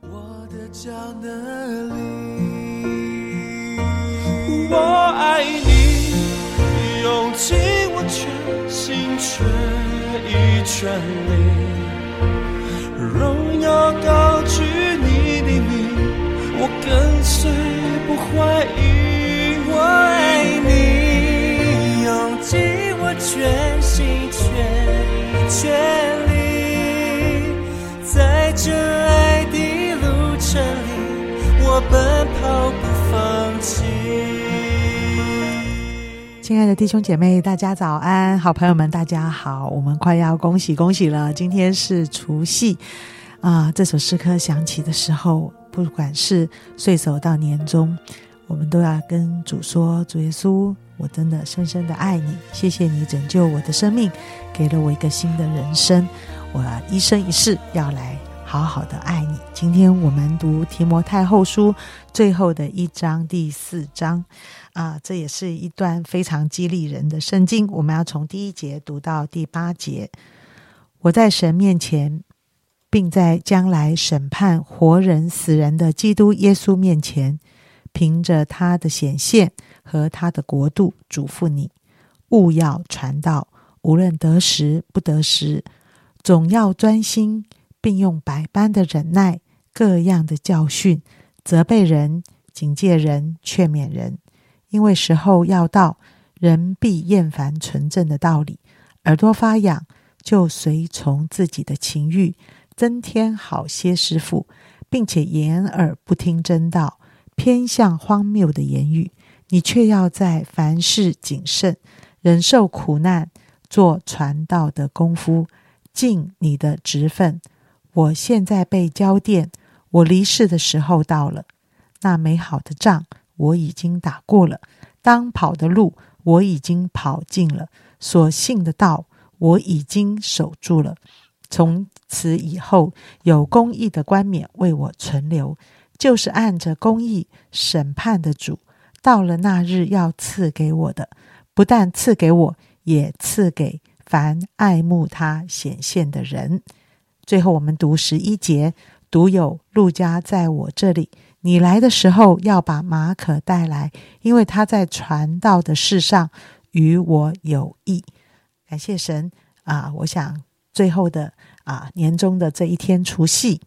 我的脚哪里？我爱你，用尽我全心全意全力，荣耀高举你的名，我跟随不怀疑。亲爱的弟兄姐妹，大家早安！好朋友们，大家好！我们快要恭喜恭喜了，今天是除夕啊！这首诗歌响起的时候，不管是岁首到年终，我们都要跟主说：“主耶稣，我真的深深的爱你，谢谢你拯救我的生命，给了我一个新的人生，我一生一世要来好好的爱你。”今天我们读提摩太后书最后的一章第四章。啊，这也是一段非常激励人的圣经。我们要从第一节读到第八节。我在神面前，并在将来审判活人死人的基督耶稣面前，凭着他的显现和他的国度，嘱咐你：勿要传道，无论得时不得时，总要专心，并用百般的忍耐、各样的教训，责备人、警戒人、劝勉人。因为时候要到，人必厌烦纯正的道理，耳朵发痒，就随从自己的情欲，增添好些师傅，并且掩耳不听真道，偏向荒谬的言语。你却要在凡事谨慎，忍受苦难，做传道的功夫，尽你的职分。我现在被交电，我离世的时候到了。那美好的仗。我已经打过了，当跑的路我已经跑尽了，所信的道我已经守住了。从此以后，有公义的冠冕为我存留，就是按着公义审判的主，到了那日要赐给我的，不但赐给我，也赐给凡爱慕他显现的人。最后，我们读十一节，独有路加在我这里。你来的时候要把马可带来，因为他在传道的事上与我有益。感谢神啊！我想最后的啊年终的这一天除夕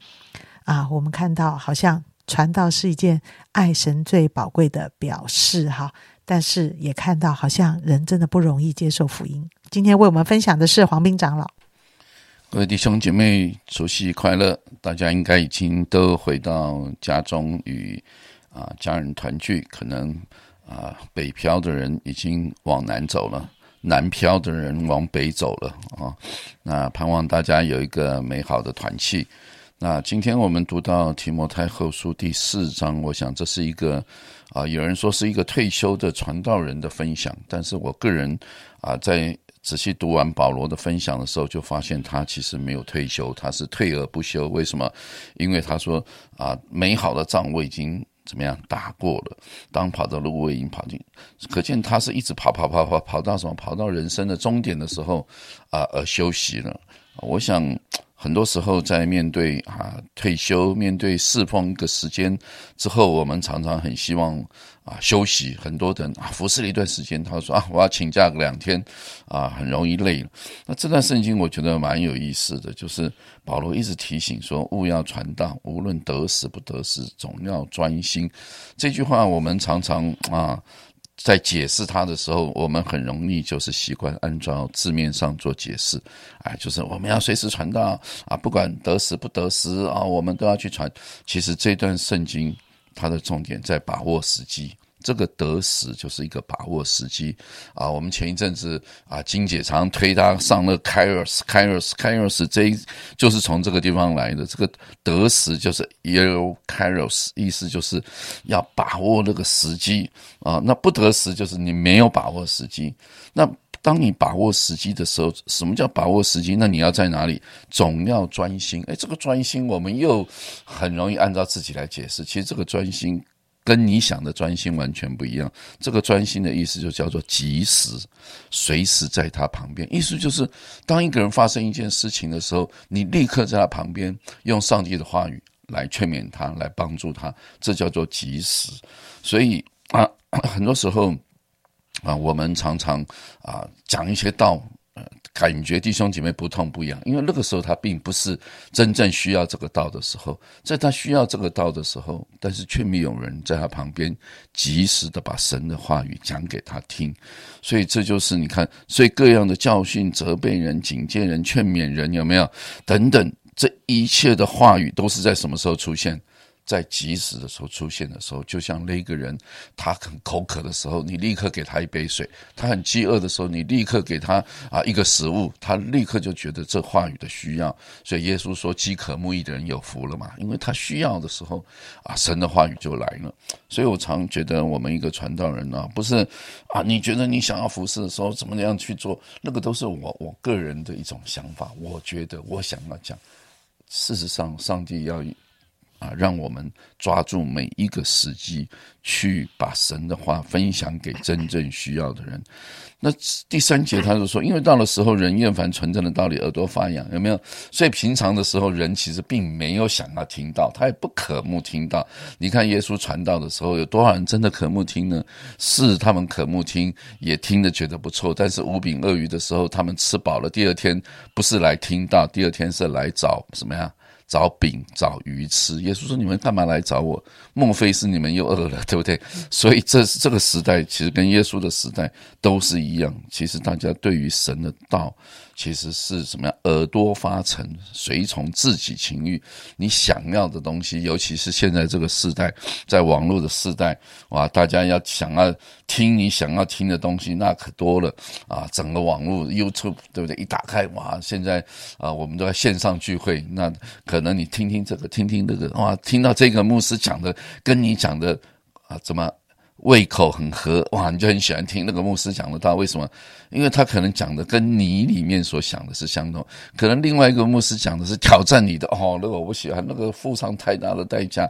啊，我们看到好像传道是一件爱神最宝贵的表示哈，但是也看到好像人真的不容易接受福音。今天为我们分享的是黄斌长老。各位弟兄姐妹，除夕快乐！大家应该已经都回到家中与啊家人团聚。可能啊北漂的人已经往南走了，南漂的人往北走了啊。那盼望大家有一个美好的团契。那今天我们读到提摩太后书第四章，我想这是一个啊有人说是一个退休的传道人的分享，但是我个人啊在。仔细读完保罗的分享的时候，就发现他其实没有退休，他是退而不休。为什么？因为他说啊，美好的仗我已经怎么样打过了，当跑的路我已经跑进，可见他是一直跑跑跑跑跑到什么？跑到人生的终点的时候啊，而休息了。我想。很多时候，在面对啊退休、面对释放一个时间之后，我们常常很希望啊休息。很多人啊服侍了一段时间，他说啊我要请假个两天，啊很容易累了。那这段圣经我觉得蛮有意思的，就是保罗一直提醒说，勿要传道，无论得死不得死，总要专心。这句话我们常常啊。在解释它的时候，我们很容易就是习惯按照字面上做解释，哎，就是我们要随时传道啊，不管得时不得时啊，我们都要去传。其实这段圣经它的重点在把握时机。这个得死就是一个把握时机啊！我们前一阵子啊，金姐常推他上了 Kairos，Kairos，Kairos，这就是从这个地方来的。这个得死就是 Eo Kairos，意思就是要把握那个时机啊。那不得时就是你没有把握时机。那当你把握时机的时候，什么叫把握时机？那你要在哪里？总要专心。哎，这个专心我们又很容易按照自己来解释。其实这个专心。跟你想的专心完全不一样。这个专心的意思就叫做及时，随时在他旁边。意思就是，当一个人发生一件事情的时候，你立刻在他旁边，用上帝的话语来劝勉他，来帮助他，这叫做及时。所以啊，很多时候啊，我们常常啊讲一些道。感觉弟兄姐妹不痛不痒，因为那个时候他并不是真正需要这个道的时候，在他需要这个道的时候，但是却没有人在他旁边及时的把神的话语讲给他听，所以这就是你看，所以各样的教训、责备人、警戒人、劝勉人，有没有等等，这一切的话语都是在什么时候出现？在及时的时候出现的时候，就像那个人，他很口渴的时候，你立刻给他一杯水；他很饥饿的时候，你立刻给他啊一个食物，他立刻就觉得这话语的需要。所以耶稣说：“饥渴慕义的人有福了嘛，因为他需要的时候啊，神的话语就来了。”所以我常觉得，我们一个传道人啊，不是啊，你觉得你想要服侍的时候怎么样去做，那个都是我我个人的一种想法。我觉得我想要讲，事实上，上帝要。啊，让我们抓住每一个时机，去把神的话分享给真正需要的人。那第三节他就说，因为到了时候，人厌烦纯正的道理，耳朵发痒，有没有？所以平常的时候，人其实并没有想要听到，他也不渴慕听到。你看耶稣传道的时候，有多少人真的渴慕听呢？是他们渴慕听，也听得觉得不错。但是五饼鳄鱼的时候，他们吃饱了，第二天不是来听到，第二天是来找什么呀？找饼找鱼吃，耶稣说：“你们干嘛来找我？莫非是你们又饿了，对不对？”所以这这个时代其实跟耶稣的时代都是一样。其实大家对于神的道。其实是什么样？耳朵发沉，随从自己情欲，你想要的东西，尤其是现在这个时代，在网络的时代，哇，大家要想要听你想要听的东西，那可多了啊！整个网络 YouTube 对不对？一打开，哇，现在啊，我们都在线上聚会，那可能你听听这个，听听那个，哇，听到这个牧师讲的，跟你讲的啊，怎么？胃口很合哇，你就很喜欢听那个牧师讲的道。为什么？因为他可能讲的跟你里面所想的是相同。可能另外一个牧师讲的是挑战你的哦，那个我不喜欢，那个付上太大的代价。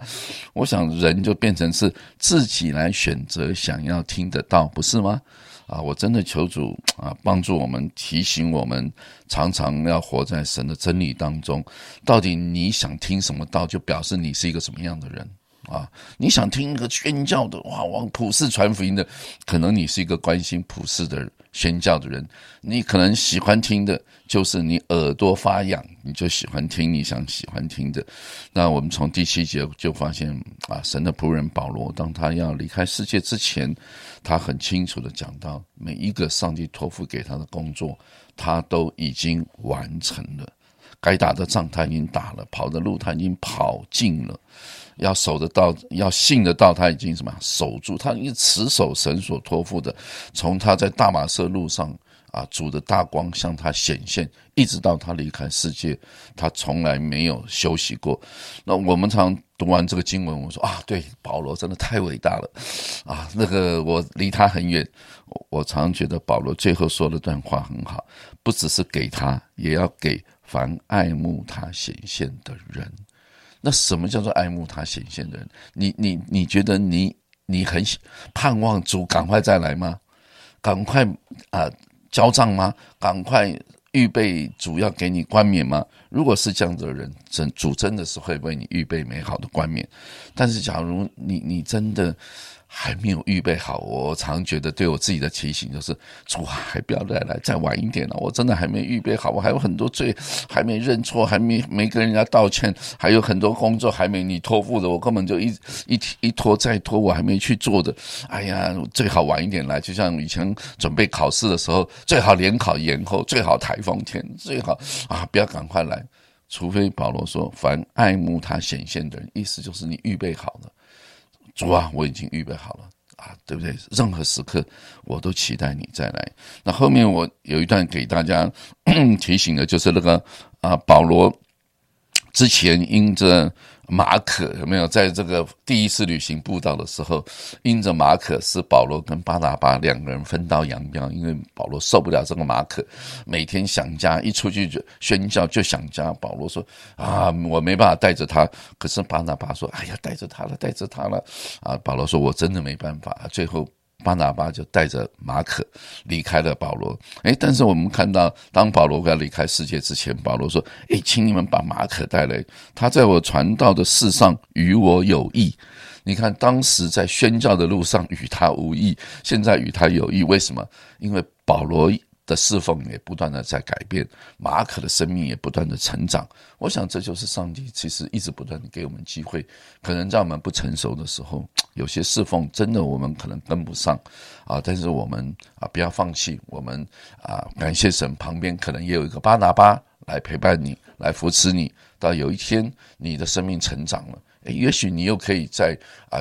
我想人就变成是自己来选择想要听得到，不是吗？啊，我真的求主啊，帮助我们，提醒我们，常常要活在神的真理当中。到底你想听什么道，就表示你是一个什么样的人。啊，你想听一个宣教的哇，往普世传福音的，可能你是一个关心普世的宣教的人，你可能喜欢听的就是你耳朵发痒，你就喜欢听你想喜欢听的。那我们从第七节就发现啊，神的仆人保罗，当他要离开世界之前，他很清楚的讲到，每一个上帝托付给他的工作，他都已经完成了，该打的仗他已经打了，跑的路他已经跑尽了。要守得到，要信得到，他已经什么守住？他一持守神所托付的，从他在大马色路上啊，主的大光向他显现，一直到他离开世界，他从来没有休息过。那我们常读完这个经文，我说啊，对，保罗真的太伟大了啊！那个我离他很远，我常觉得保罗最后说的段话很好，不只是给他，也要给凡爱慕他显现的人。那什么叫做爱慕他显现的人？你你你觉得你你很盼望主赶快再来吗？赶快啊交账吗？赶快预备主要给你冠冕吗？如果是这样的人，真主真的是会为你预备美好的冠冕。但是假如你你真的。还没有预备好，我常觉得对我自己的提醒就是：主啊，还不要再来，再晚一点了。我真的还没预备好，我还有很多罪还没认错，还没没跟人家道歉，还有很多工作还没你托付的，我根本就一一一拖再拖，我还没去做的。哎呀，最好晚一点来，就像以前准备考试的时候，最好联考延后，最好台风天，最好啊，不要赶快来。除非保罗说，凡爱慕他显现的人，意思就是你预备好了。主啊，我已经预备好了啊，对不对？任何时刻我都期待你再来。那后面我有一段给大家 提醒的，就是那个啊，保罗之前因着马可有没有在这个第一次旅行步道的时候，因着马可是保罗跟巴拿巴两个人分道扬镳，因为保罗受不了这个马可每天想家，一出去就宣教就想家。保罗说啊，我没办法带着他，可是巴拿巴说，哎呀，带着他了，带着他了。啊，保罗说，我真的没办法。最后。巴拿巴就带着马可离开了保罗。哎，但是我们看到，当保罗要离开世界之前，保罗说：“哎，请你们把马可带来，他在我传道的事上与我有益。”你看，当时在宣教的路上与他无益，现在与他有益。为什么？因为保罗。的侍奉也不断的在改变，马可的生命也不断的成长。我想这就是上帝其实一直不断的给我们机会，可能在我们不成熟的时候，有些侍奉真的我们可能跟不上啊，但是我们啊不要放弃，我们啊感谢神，旁边可能也有一个巴拿巴来陪伴你，来扶持你，到有一天你的生命成长了，也许你又可以在啊。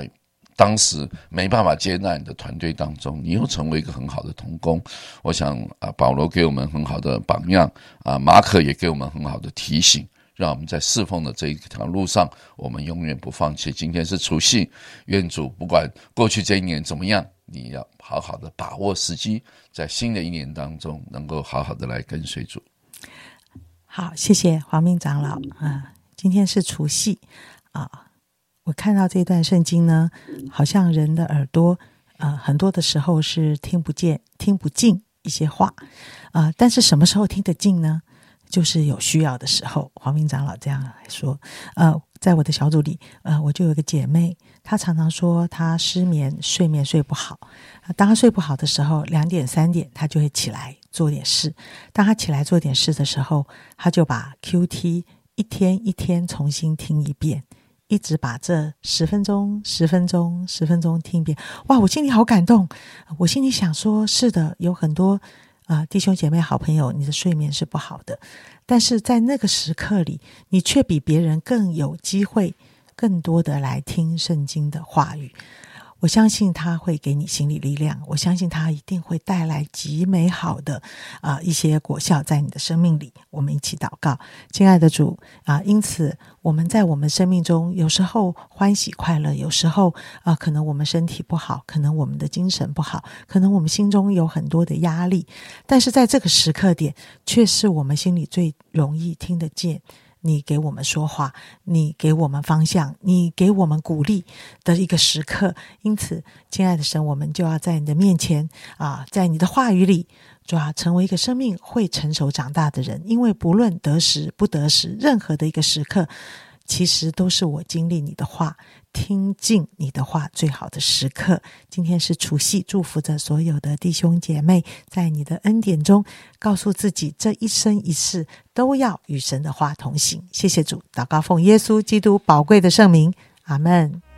当时没办法接纳你的团队当中，你又成为一个很好的童工。我想啊，保罗给我们很好的榜样啊，马可也给我们很好的提醒，让我们在侍奉的这一条路上，我们永远不放弃。今天是除夕，愿主不管过去这一年怎么样，你要好好的把握时机，在新的一年当中，能够好好的来跟随主。好，谢谢黄明长老啊，今天是除夕啊。我看到这段圣经呢，好像人的耳朵，呃，很多的时候是听不见、听不进一些话，啊，但是什么时候听得进呢？就是有需要的时候。黄明长老这样来说，呃，在我的小组里，呃，我就有个姐妹，她常常说她失眠，睡眠睡不好。当她睡不好的时候，两点、三点，她就会起来做点事。当她起来做点事的时候，她就把 Q T 一天一天重新听一遍。一直把这十分钟、十分钟、十分钟听遍，哇！我心里好感动。我心里想说：是的，有很多啊弟兄姐妹、好朋友，你的睡眠是不好的，但是在那个时刻里，你却比别人更有机会，更多的来听圣经的话语。我相信他会给你心理力量，我相信他一定会带来极美好的啊一些果效在你的生命里。我们一起祷告，亲爱的主啊！因此我们在我们生命中有时候欢喜快乐，有时候啊可能我们身体不好，可能我们的精神不好，可能我们心中有很多的压力，但是在这个时刻点，却是我们心里最容易听得见。你给我们说话，你给我们方向，你给我们鼓励的一个时刻。因此，亲爱的神，我们就要在你的面前啊，在你的话语里，就要成为一个生命会成熟长大的人。因为不论得时不得时，任何的一个时刻。其实都是我经历你的话，听进你的话最好的时刻。今天是除夕，祝福着所有的弟兄姐妹，在你的恩典中，告诉自己这一生一世都要与神的话同行。谢谢主，祷告奉耶稣基督宝贵的圣名，阿门。